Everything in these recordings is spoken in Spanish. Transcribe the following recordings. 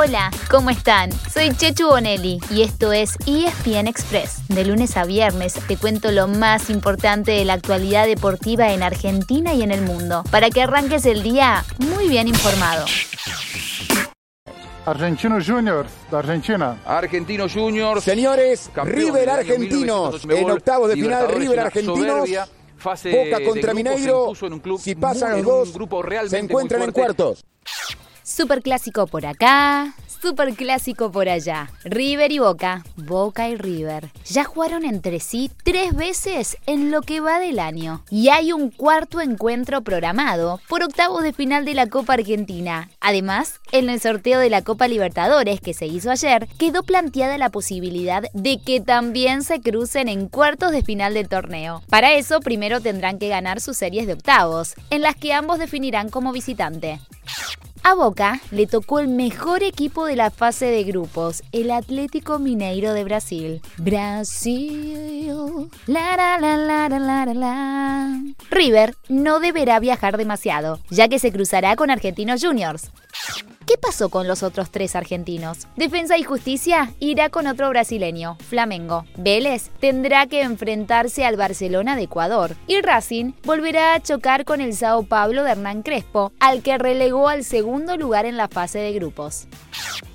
Hola, ¿cómo están? Soy Chechu Bonelli y esto es ESPN Express. De lunes a viernes te cuento lo más importante de la actualidad deportiva en Argentina y en el mundo, para que arranques el día muy bien informado. Argentinos Juniors, de Argentina. Argentinos Juniors. Señores, River Argentinos. En octavos de final, River Argentinos. Boca contra Mineiro. Si pasan los dos, se encuentran en cuartos. Superclásico por acá, superclásico por allá. River y Boca, Boca y River. Ya jugaron entre sí tres veces en lo que va del año. Y hay un cuarto encuentro programado por octavos de final de la Copa Argentina. Además, en el sorteo de la Copa Libertadores que se hizo ayer, quedó planteada la posibilidad de que también se crucen en cuartos de final del torneo. Para eso, primero tendrán que ganar sus series de octavos, en las que ambos definirán como visitante. A Boca le tocó el mejor equipo de la fase de grupos, el Atlético Mineiro de Brasil. Brasil. River no deberá viajar demasiado, ya que se cruzará con Argentinos Juniors. ¿Qué pasó con los otros tres argentinos? Defensa y Justicia irá con otro brasileño, Flamengo. Vélez tendrá que enfrentarse al Barcelona de Ecuador. Y Racing volverá a chocar con el Sao Paulo de Hernán Crespo, al que relegó al segundo lugar en la fase de grupos.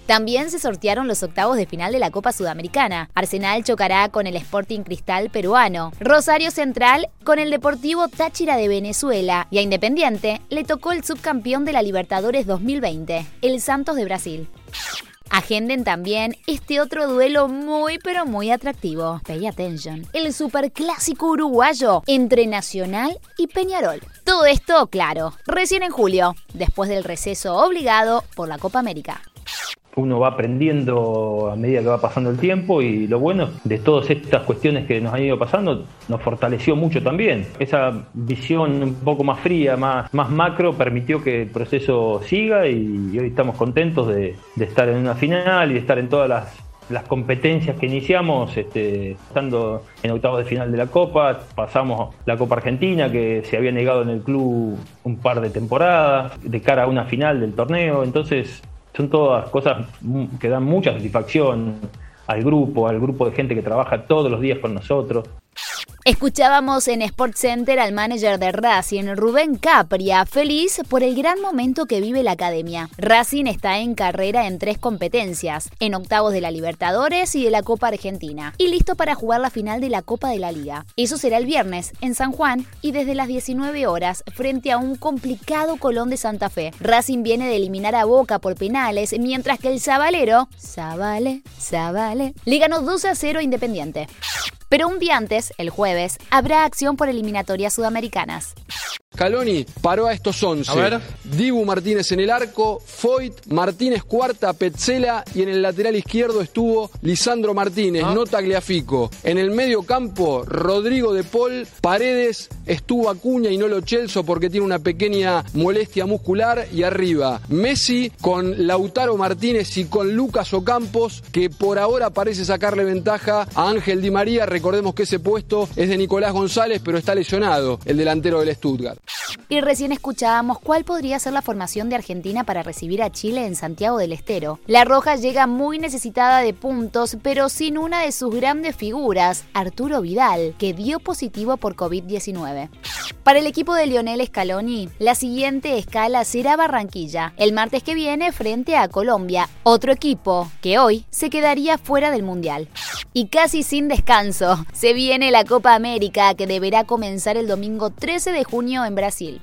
También se sortearon los octavos de final de la Copa Sudamericana. Arsenal chocará con el Sporting Cristal peruano. Rosario Central con el Deportivo Táchira de Venezuela. Y a Independiente le tocó el subcampeón de la Libertadores 2020, el Santos de Brasil. Agenden también este otro duelo muy pero muy atractivo. Pay attention. El superclásico uruguayo entre Nacional y Peñarol. Todo esto, claro, recién en julio, después del receso obligado por la Copa América uno va aprendiendo a medida que va pasando el tiempo y lo bueno de todas estas cuestiones que nos han ido pasando nos fortaleció mucho también. Esa visión un poco más fría, más, más macro, permitió que el proceso siga y, hoy estamos contentos de, estar en una final y de estar en todas las, competencias que iniciamos, este, estando en octavos de final de la Copa, pasamos la Copa Argentina que se había negado en el club un par de temporadas, de cara a una final del torneo, entonces son todas cosas que dan mucha satisfacción al grupo, al grupo de gente que trabaja todos los días con nosotros. Escuchábamos en Sports Center al manager de Racing, Rubén Capria, feliz por el gran momento que vive la academia. Racing está en carrera en tres competencias, en octavos de la Libertadores y de la Copa Argentina, y listo para jugar la final de la Copa de la Liga. Eso será el viernes en San Juan y desde las 19 horas frente a un complicado Colón de Santa Fe. Racing viene de eliminar a Boca por penales, mientras que el Zabalero, Zabale, Zabale, le ganó 12 a 0 a Independiente. Pero un día antes, el jueves, habrá acción por eliminatorias sudamericanas. Caloni paró a estos 11. A ver. Dibu Martínez en el arco, Foyt, Martínez cuarta, Petzela y en el lateral izquierdo estuvo Lisandro Martínez, ah. no Tagliafico. En el medio campo, Rodrigo de Paul, Paredes, estuvo Acuña y no lo Chelso porque tiene una pequeña molestia muscular y arriba Messi con Lautaro Martínez y con Lucas Ocampos que por ahora parece sacarle ventaja a Ángel Di María. Recordemos que ese puesto es de Nicolás González pero está lesionado, el delantero del Stuttgart. Y recién escuchábamos cuál podría ser la formación de Argentina para recibir a Chile en Santiago del Estero. La Roja llega muy necesitada de puntos, pero sin una de sus grandes figuras, Arturo Vidal, que dio positivo por COVID-19. Para el equipo de Lionel Scaloni, la siguiente escala será Barranquilla, el martes que viene frente a Colombia, otro equipo que hoy se quedaría fuera del Mundial. Y casi sin descanso, se viene la Copa América que deberá comenzar el domingo 13 de junio en Brasil.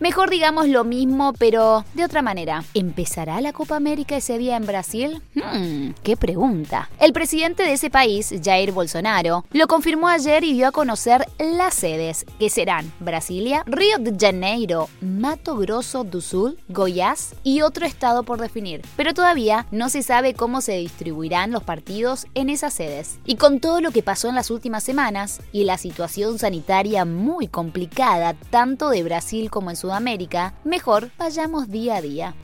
Mejor digamos lo mismo, pero de otra manera. ¿Empezará la Copa América ese día en Brasil? Hmm, qué pregunta. El presidente de ese país, Jair Bolsonaro, lo confirmó ayer y dio a conocer las sedes, que serán Brasilia, Río de Janeiro, Mato Grosso do Sul, Goiás y otro estado por definir. Pero todavía no se sabe cómo se distribuirán los partidos en esas sedes. Y con todo lo que pasó en las últimas semanas y la situación sanitaria muy complicada tanto de Brasil como en Sudamérica, mejor vayamos día a día.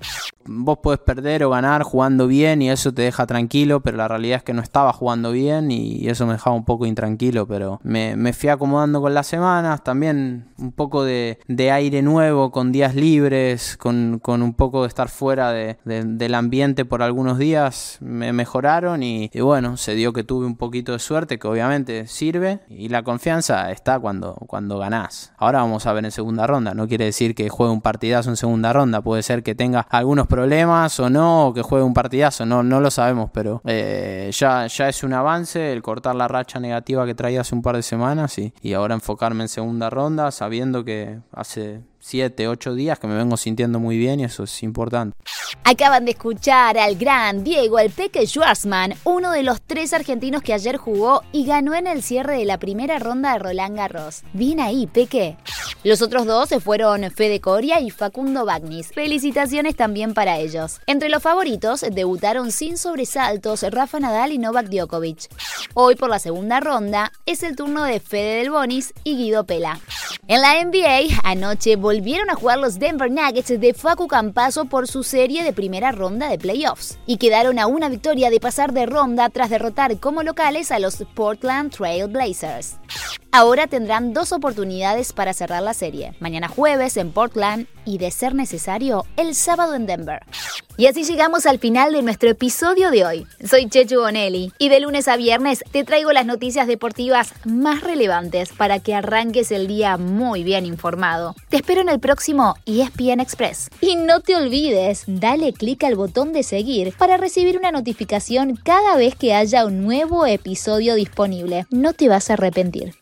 Vos podés perder o ganar jugando bien y eso te deja tranquilo, pero la realidad es que no estaba jugando bien y eso me dejaba un poco intranquilo, pero me, me fui acomodando con las semanas, también un poco de, aire nuevo, con días libres, con, un poco de estar fuera del ambiente por algunos días, me mejoraron y, bueno, se dio que tuve un poquito de suerte, que obviamente sirve, y la confianza está cuando, cuando ganás. Ahora vamos a ver en segunda ronda, no quiere decir que juegue un partidazo en segunda ronda, puede ser que tenga algunos problemas o no, o que juegue un partidazo, no, no lo sabemos, pero eh, ya, ya es un avance el cortar la racha negativa que traía hace un par de semanas y, y ahora enfocarme en segunda ronda, sabiendo que hace 7, 8 días que me vengo sintiendo muy bien y eso es importante. Acaban de escuchar al gran Diego El Peque Schwarzman, uno de los tres argentinos que ayer jugó y ganó en el cierre de la primera ronda de Roland Garros. Bien ahí, Peque. Los otros dos se fueron Fede Coria y Facundo Bagnis. Felicitaciones también para ellos. Entre los favoritos debutaron sin sobresaltos Rafa Nadal y Novak Djokovic. Hoy por la segunda ronda es el turno de Fede Del Bonis y Guido Pela. En la NBA, anoche volvieron a jugar los Denver Nuggets de Facu Campaso por su serie de primera ronda de playoffs y quedaron a una victoria de pasar de ronda tras derrotar como locales a los Portland Trail Blazers. Ahora tendrán dos oportunidades para cerrar la serie, mañana jueves en Portland y de ser necesario el sábado en Denver. Y así llegamos al final de nuestro episodio de hoy. Soy Chechu Bonelli y de lunes a viernes te traigo las noticias deportivas más relevantes para que arranques el día muy bien informado. Te espero en el próximo ESPN Express. Y no te olvides, dale clic al botón de seguir para recibir una notificación cada vez que haya un nuevo episodio disponible. No te vas a arrepentir.